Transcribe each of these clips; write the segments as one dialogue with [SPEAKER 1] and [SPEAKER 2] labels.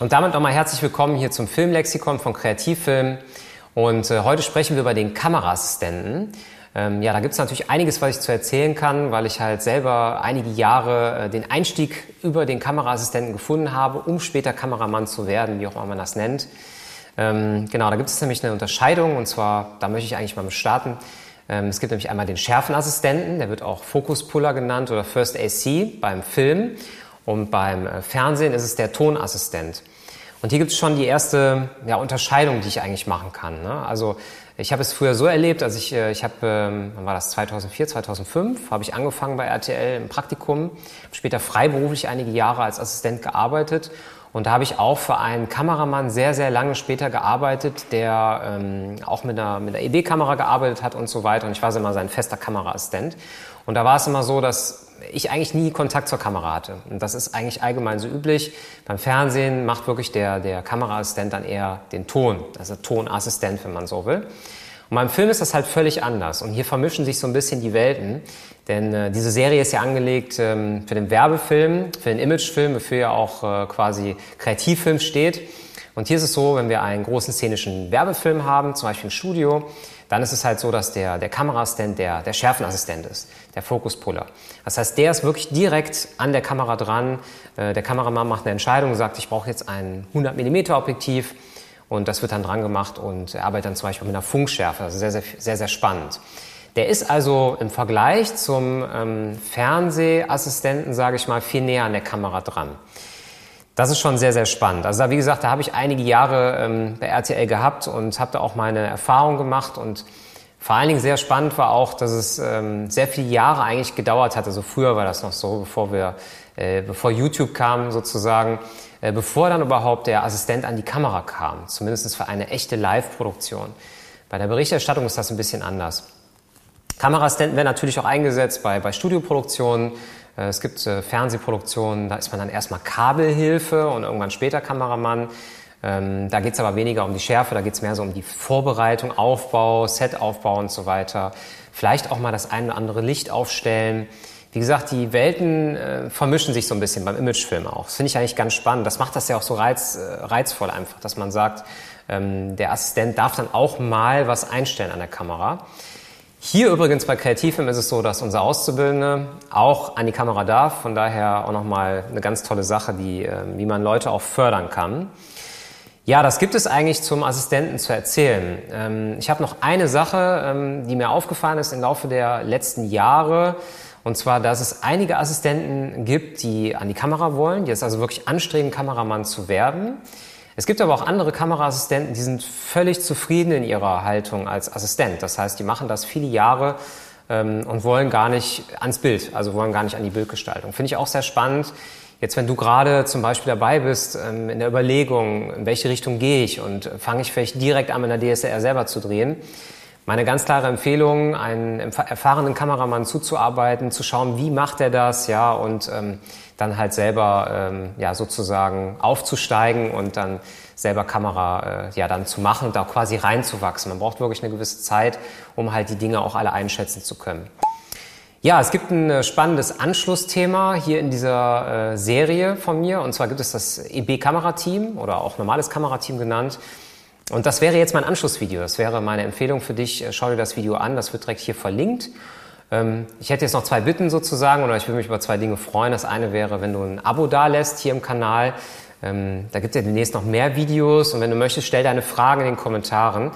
[SPEAKER 1] Und damit nochmal herzlich willkommen hier zum Filmlexikon von Kreativfilm. Und äh, heute sprechen wir über den Kameraassistenten. Ähm, ja, da gibt es natürlich einiges, was ich zu erzählen kann, weil ich halt selber einige Jahre äh, den Einstieg über den Kameraassistenten gefunden habe, um später Kameramann zu werden, wie auch immer man das nennt. Ähm, genau, da gibt es nämlich eine Unterscheidung und zwar, da möchte ich eigentlich mal starten. Ähm, es gibt nämlich einmal den Schärfenassistenten, der wird auch Fokuspuller genannt oder First AC beim Film. Und beim äh, Fernsehen ist es der Tonassistent. Und hier gibt es schon die erste ja, Unterscheidung, die ich eigentlich machen kann. Ne? Also ich habe es früher so erlebt, als ich, äh, ich habe, ähm, wann war das, 2004, 2005, habe ich angefangen bei RTL im Praktikum, später freiberuflich einige Jahre als Assistent gearbeitet und da habe ich auch für einen Kameramann sehr, sehr lange später gearbeitet, der ähm, auch mit einer, mit einer ED-Kamera gearbeitet hat und so weiter. Und ich war immer sein fester Kameraassistent. Und da war es immer so, dass ich eigentlich nie Kontakt zur Kamera hatte. Und das ist eigentlich allgemein so üblich. Beim Fernsehen macht wirklich der, der Kameraassistent dann eher den Ton, also Tonassistent, wenn man so will. Und beim Film ist das halt völlig anders. Und hier vermischen sich so ein bisschen die Welten. Denn äh, diese Serie ist ja angelegt ähm, für den Werbefilm, für den Imagefilm, wofür ja auch äh, quasi Kreativfilm steht. Und hier ist es so, wenn wir einen großen szenischen Werbefilm haben, zum Beispiel im Studio, dann ist es halt so, dass der, der Kameraassistent der, der Schärfenassistent ist, der Fokuspuller. Das heißt, der ist wirklich direkt an der Kamera dran. Äh, der Kameramann macht eine Entscheidung und sagt, ich brauche jetzt ein 100 mm Objektiv und das wird dann dran gemacht und er arbeitet dann zum Beispiel mit einer Funkschärfe. Also sehr, sehr, sehr, sehr spannend. Der ist also im Vergleich zum ähm, Fernsehassistenten, sage ich mal, viel näher an der Kamera dran. Das ist schon sehr, sehr spannend. Also da, wie gesagt, da habe ich einige Jahre ähm, bei RTL gehabt und habe da auch meine Erfahrung gemacht und vor allen Dingen sehr spannend war auch, dass es ähm, sehr viele Jahre eigentlich gedauert hat. Also früher war das noch so, bevor wir, äh, bevor YouTube kam sozusagen, äh, bevor dann überhaupt der Assistent an die Kamera kam. Zumindest für eine echte Live-Produktion. Bei der Berichterstattung ist das ein bisschen anders. Kameraassistenten werden natürlich auch eingesetzt bei, bei Studioproduktionen. Äh, es gibt äh, Fernsehproduktionen, da ist man dann erstmal Kabelhilfe und irgendwann später Kameramann. Ähm, da geht es aber weniger um die Schärfe, da geht es mehr so um die Vorbereitung, Aufbau, Setaufbau und so weiter. Vielleicht auch mal das ein oder andere Licht aufstellen. Wie gesagt, die Welten äh, vermischen sich so ein bisschen beim Imagefilm auch. Das finde ich eigentlich ganz spannend. Das macht das ja auch so reiz, äh, reizvoll einfach, dass man sagt, ähm, der Assistent darf dann auch mal was einstellen an der Kamera. Hier übrigens bei Kreativfilm ist es so, dass unser Auszubildende auch an die Kamera darf. Von daher auch nochmal eine ganz tolle Sache, die, äh, wie man Leute auch fördern kann. Ja, das gibt es eigentlich zum Assistenten zu erzählen. Ähm, ich habe noch eine Sache, ähm, die mir aufgefallen ist im Laufe der letzten Jahre. Und zwar, dass es einige Assistenten gibt, die an die Kamera wollen, die jetzt also wirklich anstreben, Kameramann zu werden. Es gibt aber auch andere Kameraassistenten, die sind völlig zufrieden in ihrer Haltung als Assistent. Das heißt, die machen das viele Jahre ähm, und wollen gar nicht ans Bild, also wollen gar nicht an die Bildgestaltung. Finde ich auch sehr spannend. Jetzt, wenn du gerade zum Beispiel dabei bist ähm, in der Überlegung, in welche Richtung gehe ich und fange ich vielleicht direkt an, in der DSLR selber zu drehen, meine ganz klare Empfehlung, einen erfahrenen Kameramann zuzuarbeiten, zu schauen, wie macht er das, ja, und ähm, dann halt selber ähm, ja sozusagen aufzusteigen und dann selber Kamera äh, ja dann zu machen und da quasi reinzuwachsen. Man braucht wirklich eine gewisse Zeit, um halt die Dinge auch alle einschätzen zu können. Ja, es gibt ein äh, spannendes Anschlussthema hier in dieser äh, Serie von mir. Und zwar gibt es das EB-Kamerateam oder auch normales Kamerateam genannt. Und das wäre jetzt mein Anschlussvideo. Das wäre meine Empfehlung für dich. Schau dir das Video an. Das wird direkt hier verlinkt. Ähm, ich hätte jetzt noch zwei Bitten sozusagen oder ich würde mich über zwei Dinge freuen. Das eine wäre, wenn du ein Abo da lässt hier im Kanal. Ähm, da gibt es ja demnächst noch mehr Videos und wenn du möchtest, stell deine Fragen in den Kommentaren.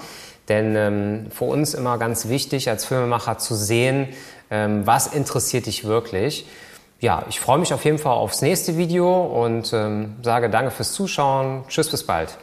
[SPEAKER 1] Denn ähm, für uns immer ganz wichtig als Filmemacher zu sehen, was interessiert dich wirklich. Ja, ich freue mich auf jeden Fall aufs nächste Video und sage danke fürs Zuschauen. Tschüss, bis bald.